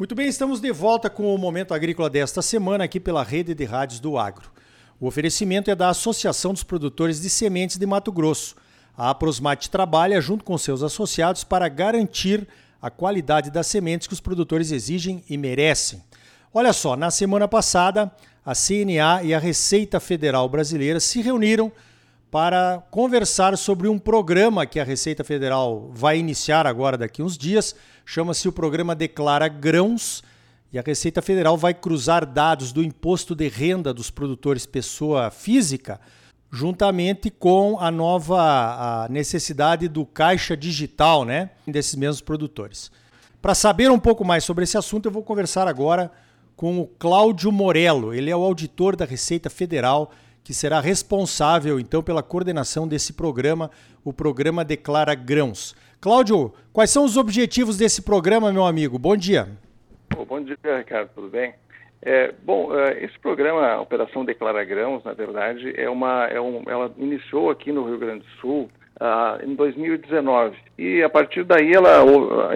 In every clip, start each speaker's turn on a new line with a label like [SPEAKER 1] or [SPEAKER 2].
[SPEAKER 1] Muito bem, estamos de volta com o Momento Agrícola desta semana aqui pela Rede de Rádios do Agro. O oferecimento é da Associação dos Produtores de Sementes de Mato Grosso. A Aprosmate trabalha junto com seus associados para garantir a qualidade das sementes que os produtores exigem e merecem. Olha só, na semana passada, a CNA e a Receita Federal Brasileira se reuniram para conversar sobre um programa que a Receita Federal vai iniciar agora daqui uns dias. Chama-se o programa Declara Grãos. E a Receita Federal vai cruzar dados do imposto de renda dos produtores pessoa física, juntamente com a nova a necessidade do caixa digital, né, desses mesmos produtores. Para saber um pouco mais sobre esse assunto, eu vou conversar agora com o Cláudio Morello. Ele é o auditor da Receita Federal que será responsável então pela coordenação desse programa, o programa Declara Grãos. Cláudio, quais são os objetivos desse programa, meu amigo? Bom dia.
[SPEAKER 2] bom dia, Ricardo, tudo bem? É, bom, é, esse programa, Operação Declara Grãos, na verdade, é uma, é um, ela iniciou aqui no Rio Grande do Sul uh, em 2019 e a partir daí ela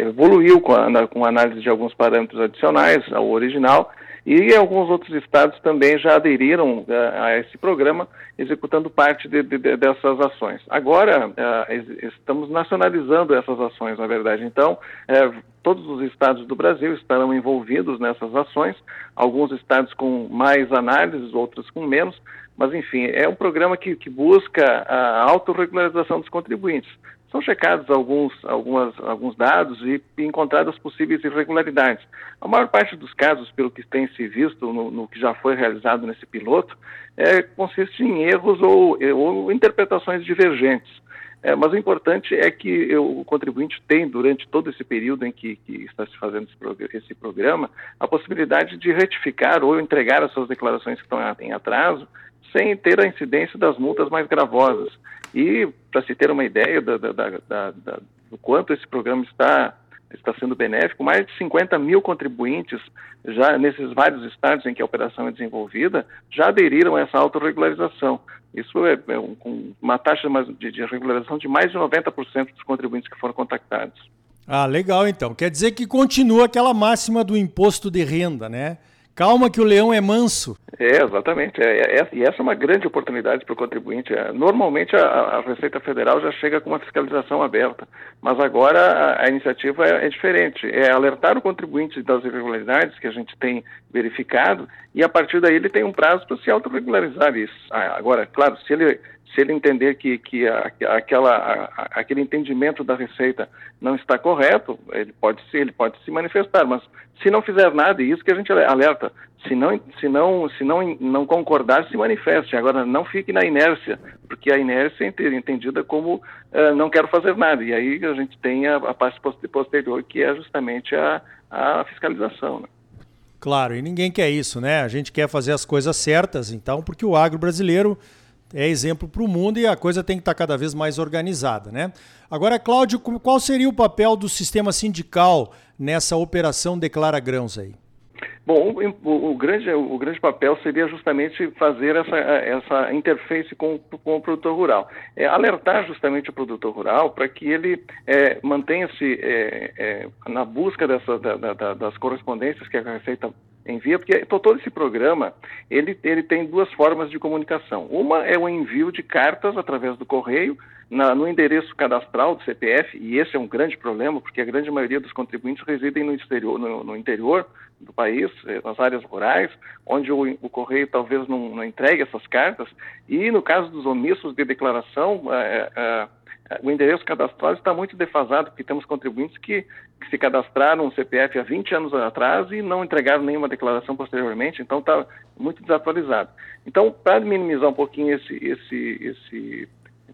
[SPEAKER 2] evoluiu com a, com a análise de alguns parâmetros adicionais ao original e alguns outros estados também já aderiram uh, a esse programa, executando parte de, de, de, dessas ações. Agora, uh, estamos nacionalizando essas ações, na verdade. Então, uh, todos os estados do Brasil estarão envolvidos nessas ações, alguns estados com mais análises, outros com menos, mas, enfim, é um programa que, que busca a autorregularização dos contribuintes são checados alguns, algumas, alguns dados e encontradas possíveis irregularidades. A maior parte dos casos, pelo que tem se visto no, no que já foi realizado nesse piloto, é, consiste em erros ou, ou interpretações divergentes. É, mas o importante é que eu, o contribuinte tem, durante todo esse período em que, que está se fazendo esse, esse, programa, a possibilidade de retificar ou entregar as suas declarações que estão em atraso, sem ter a incidência das multas mais gravosas. E, para se ter uma ideia da, da, da, do quanto esse programa está, está sendo benéfico, mais de 50 mil contribuintes, já nesses vários estados em que a operação é desenvolvida, já aderiram a essa autorregularização. Isso é, é um, uma taxa de, de regularização de mais de 90% dos contribuintes que foram contactados.
[SPEAKER 1] Ah, legal então. Quer dizer que continua aquela máxima do imposto de renda, né? Calma que o leão é manso.
[SPEAKER 2] É, exatamente. É, é, e essa é uma grande oportunidade para o contribuinte. É, normalmente a, a, Receita Federal já chega com uma fiscalização aberta, mas agora a, a iniciativa é, é, diferente. É alertar o contribuinte das irregularidades que a gente tem verificado e a partir daí ele tem um prazo para se autorregularizar isso. Ah, agora, claro, se ele se ele entender que, que a, aquela, a, aquele entendimento da receita não está correto, ele pode se ele pode se manifestar, mas se não fizer nada, e isso que a gente alerta, se não se não se não não concordar, se manifeste. Agora não fique na inércia, porque a inércia é entendida como uh, não quero fazer nada. E aí a gente tem a, a parte posterior que é justamente a, a fiscalização. Né?
[SPEAKER 1] Claro, e ninguém quer isso, né? A gente quer fazer as coisas certas, então, porque o agro brasileiro é exemplo para o mundo e a coisa tem que estar tá cada vez mais organizada, né? Agora, Cláudio, qual seria o papel do sistema sindical nessa operação Declara Grãos aí?
[SPEAKER 2] Bom, o, o, grande, o grande papel seria justamente fazer essa, essa interface com, com o produtor rural. É, alertar justamente o produtor rural para que ele é, mantenha-se é, é, na busca dessa, da, da, das correspondências que a Receita envia, porque todo esse programa ele, ele tem duas formas de comunicação. Uma é o envio de cartas através do correio na, no endereço cadastral do CPF, e esse é um grande problema, porque a grande maioria dos contribuintes residem no exterior, no, no interior do país, eh, nas áreas rurais, onde o, o correio talvez não, não, entregue essas cartas, e no caso dos omissos de declaração, é, é, o endereço cadastral está muito defasado, porque temos contribuintes que, que, se cadastraram no CPF há 20 anos atrás e não entregaram nenhuma declaração posteriormente, então está muito desatualizado. Então, para minimizar um pouquinho esse, esse, esse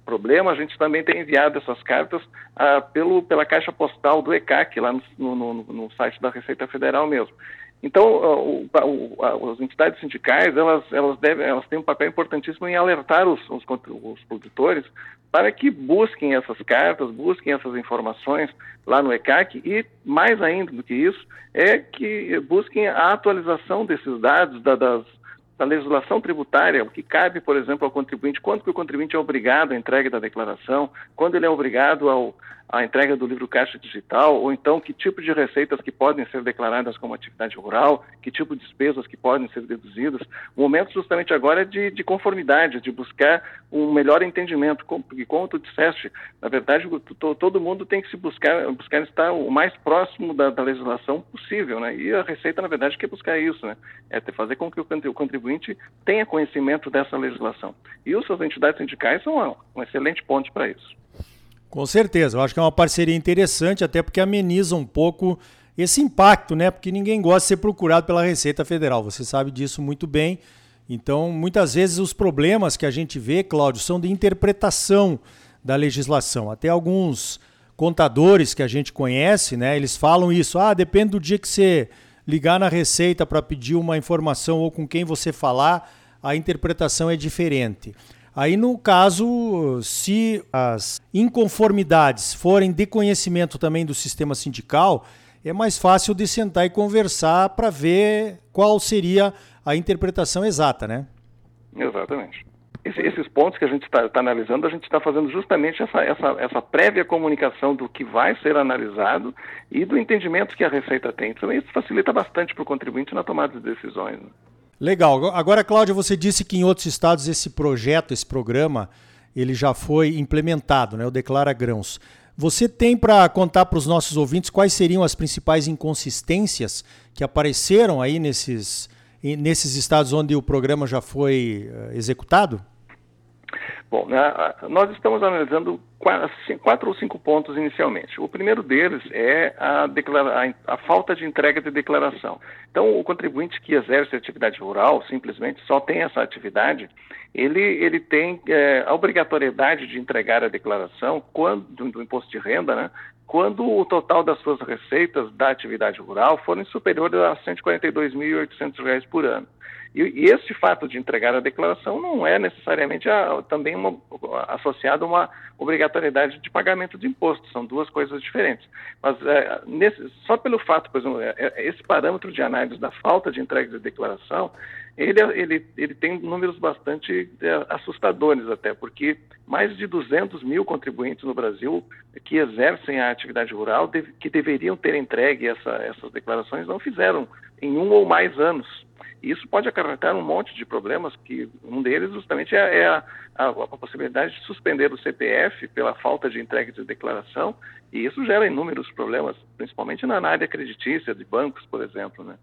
[SPEAKER 2] problema, a gente também tem enviado essas cartas ah, pelo, pela caixa postal do ECAC, lá no, no, no site da Receita Federal mesmo. Então, o, o, as entidades sindicais, elas, elas, devem, elas têm um papel importantíssimo em alertar os, os, os, produtores para que busquem essas cartas, busquem essas informações lá no ECAC e, mais ainda do que isso, é que busquem a atualização desses dados, da, das, da legislação tributária, o que cabe, por exemplo, ao contribuinte, quando que o contribuinte é obrigado à entrega da declaração, quando ele é obrigado ao, a entrega do livro caixa digital, ou então que tipo de receitas que podem ser declaradas como atividade rural, que tipo de despesas que podem ser deduzidas. O momento justamente agora é de, de conformidade, de buscar um melhor entendimento, porque como tu disseste, na verdade todo mundo tem que se buscar, buscar estar o mais próximo da, da legislação possível, né? E a Receita, na verdade, quer buscar isso, né? É fazer com que o contribuinte tenha conhecimento dessa legislação. E as entidades sindicais são um excelente ponto para isso.
[SPEAKER 1] Com certeza, eu acho que é uma parceria interessante, até porque ameniza um pouco esse impacto, né? Porque ninguém gosta de ser procurado pela Receita Federal, você sabe disso muito bem. Então, muitas vezes os problemas que a gente vê, Cláudio, são de interpretação da legislação. Até alguns contadores que a gente conhece, né? Eles falam isso. Ah, depende do dia que você ligar na Receita para pedir uma informação ou com quem você falar, a interpretação é diferente. Aí, no caso, se as inconformidades forem de conhecimento também do sistema sindical, é mais fácil de sentar e conversar para ver qual seria a interpretação exata, né?
[SPEAKER 2] Exatamente. esses pontos que a gente está tá analisando, a gente está fazendo justamente essa, essa, essa prévia comunicação do que vai ser analisado e do entendimento que a Receita tem. Também isso facilita bastante para o contribuinte na tomada de decisões.
[SPEAKER 1] Legal. Agora, Cláudia, você disse que em outros estados esse projeto, esse programa, ele já foi implementado, né? O Declara Grãos. Você tem para contar para os nossos ouvintes quais seriam as principais inconsistências que apareceram aí nesses, nesses estados onde o programa já foi uh, executado?
[SPEAKER 2] Bom, né, nós estamos analisando quatro ou cinco pontos inicialmente. O primeiro deles é a, a, a, falta de entrega de declaração. Então, o contribuinte que exerce atividade rural, simplesmente só tem essa atividade, ele, ele tem é, a obrigatoriedade de entregar a declaração quando, do, do imposto de renda, né, quando o total das suas receitas da atividade rural forem superiores a R$ 142.800 por ano. E, e este fato de entregar a declaração não é necessariamente a, também uma, associado a uma obrigatoriedade de pagamento de imposto, são duas coisas diferentes. Mas é, nesse, só pelo fato, por exemplo, é, é, esse parâmetro de análise da falta de entrega de declaração, ele, ele, ele tem números bastante é, assustadores até, porque mais de 200 mil contribuintes no Brasil que exercem a atividade rural, que deveriam ter entregue essa, essas declarações, não fizeram em um ou mais anos. Isso pode acarretar um monte de problemas, que um deles justamente é, é a, a, a, possibilidade de suspender o CPF pela falta de entrega de declaração, e isso gera inúmeros problemas, principalmente na área creditícia de bancos, por exemplo. Né?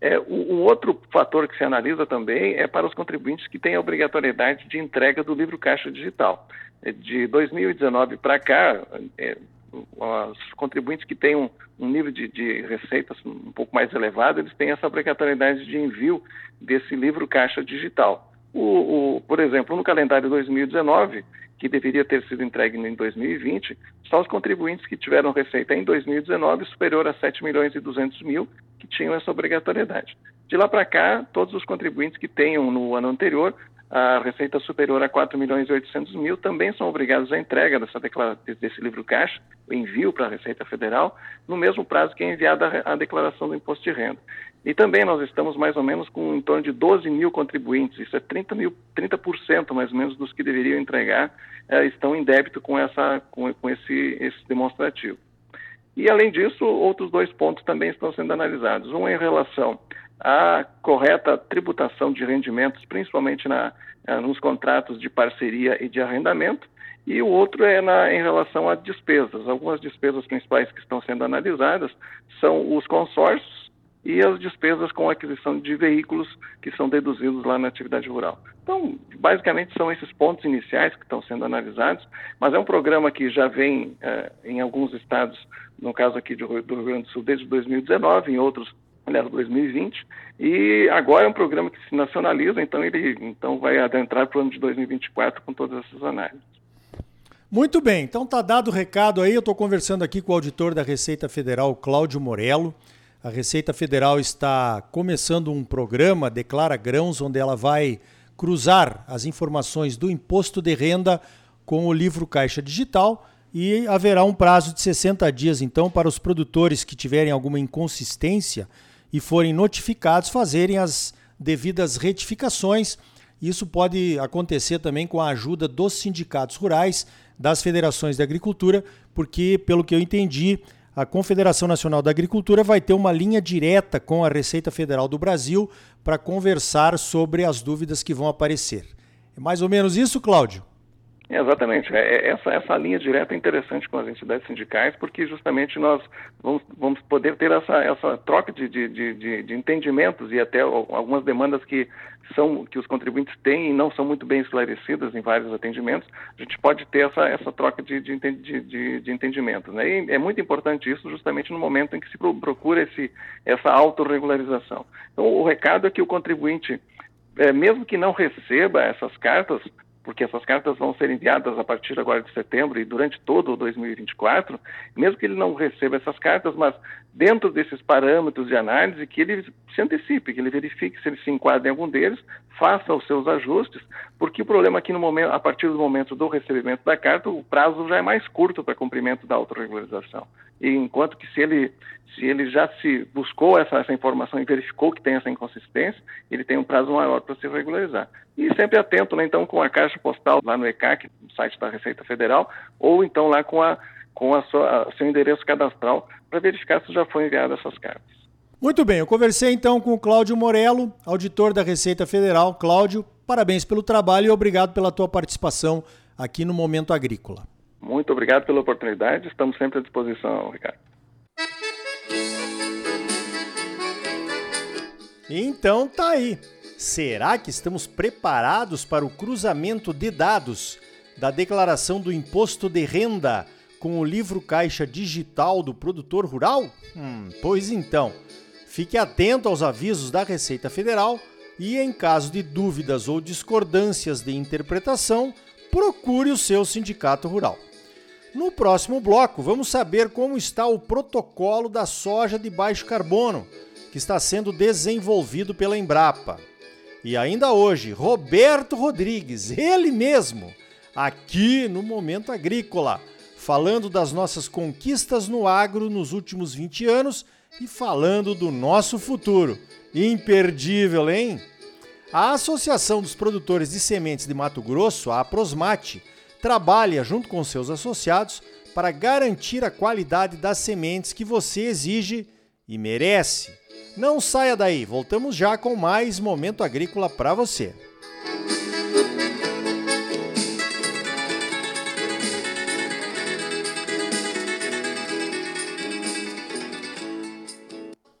[SPEAKER 2] É, o, outro fator que se analisa também é para os contribuintes que têm a obrigatoriedade de entrega do livro caixa digital. De 2019 para cá, é, os contribuintes que têm um, um nível de, de, receitas um pouco mais elevado, eles têm essa obrigatoriedade de envio desse livro caixa digital. O, o, por exemplo, no calendário 2019, que deveria ter sido entregue em 2020, só os contribuintes que tiveram receita em 2019 superior a 7 milhões e 200 mil que tinham essa obrigatoriedade. De lá para cá, todos os contribuintes que tenham no ano anterior a receita superior a 4 milhões e 800 mil também são obrigados à entrega dessa desse livro caixa, o envio para a Receita Federal, no mesmo prazo que é enviada a declaração do imposto de renda. E também nós estamos mais ou menos com em torno de 12 mil contribuintes, isso é 30, mil, 30% mais ou menos dos que deveriam entregar eh, estão em débito com, essa, com, com esse, esse demonstrativo. E, além disso, outros dois pontos também estão sendo analisados. Um é em relação à correta tributação de rendimentos, principalmente na, eh, nos contratos de parceria e de arrendamento, e o outro é na, em relação a despesas. Algumas despesas principais que estão sendo analisadas são os consórcios e as despesas com aquisição de veículos que são deduzidos lá na atividade rural. Então, basicamente são esses pontos iniciais que estão sendo analisados, mas é um programa que já vem eh, em alguns estados, no caso aqui do Rio Grande do Sul, desde 2019, em outros, aliás, 2020, e agora é um programa que se nacionaliza, então ele então vai adentrar para o ano de 2024 com todas essas análises.
[SPEAKER 1] Muito bem, então tá dado o recado aí, eu estou conversando aqui com o auditor da Receita Federal, Cláudio Morello, a Receita Federal está começando um programa, Declara Grãos, onde ela vai cruzar as informações do imposto de renda com o livro Caixa Digital e haverá um prazo de 60 dias, então, para os produtores que tiverem alguma inconsistência e forem notificados fazerem as devidas retificações Isso pode acontecer também com a ajuda dos sindicatos rurais, das federações de agricultura, porque, pelo que eu entendi, a Confederação Nacional da Agricultura vai ter uma linha direta com a Receita Federal do Brasil para conversar sobre as dúvidas que vão aparecer. É mais ou menos isso, Cláudio?
[SPEAKER 2] Exatamente. É, é, essa, essa linha direta é interessante com as entidades sindicais, porque justamente nós vamos, vamos poder ter essa, essa troca de, de, de, de entendimentos e até algumas demandas que, são, que os contribuintes têm e não são muito bem esclarecidas em vários atendimentos, a gente pode ter essa, essa troca de, de, de, de entendimentos. Né? E é muito importante isso justamente no momento em que se procura esse, essa autorregularização. Então, o recado é que o contribuinte, é, mesmo que não receba essas cartas, porque essas cartas vão ser enviadas a partir agora de setembro e durante todo o 2024, mesmo que ele não receba essas cartas, mas dentro desses parâmetros de análise, que ele se antecipe, que ele verifique se ele se enquadra em algum deles, faça os seus ajustes, porque o problema aqui no momento, a partir do momento do recebimento da carta, o prazo já é mais curto para cumprimento da autorregularização. Enquanto que se ele se ele já se buscou essa, essa informação e verificou que tem essa inconsistência, ele tem um prazo maior para se regularizar. E sempre atento, né, então, com a caixa postal lá no ECAC, no site da Receita Federal, ou então lá com a com a sua, a seu endereço cadastral para verificar se já foi enviado essas cartas.
[SPEAKER 1] Muito bem, eu conversei então com o Cláudio Morello, auditor da Receita Federal. Cláudio, parabéns pelo trabalho e obrigado pela tua participação aqui no Momento Agrícola.
[SPEAKER 2] Muito obrigado pela oportunidade, estamos sempre à disposição, Ricardo.
[SPEAKER 1] Então tá aí. Será que estamos preparados para o cruzamento de dados da declaração do imposto de renda com o livro caixa digital do produtor rural? Hum, pois então, fique atento aos avisos da Receita Federal e, em caso de dúvidas ou discordâncias de interpretação, procure o seu sindicato rural. No próximo bloco, vamos saber como está o protocolo da soja de baixo carbono que está sendo desenvolvido pela Embrapa. E ainda hoje, Roberto Rodrigues, ele mesmo, aqui no Momento Agrícola, falando das nossas conquistas no agro nos últimos 20 anos e falando do nosso futuro. Imperdível, hein? A Associação dos Produtores de Sementes de Mato Grosso, a Aprosmate, trabalha junto com seus associados para garantir a qualidade das sementes que você exige e merece. Não saia daí, voltamos já com mais Momento Agrícola para você.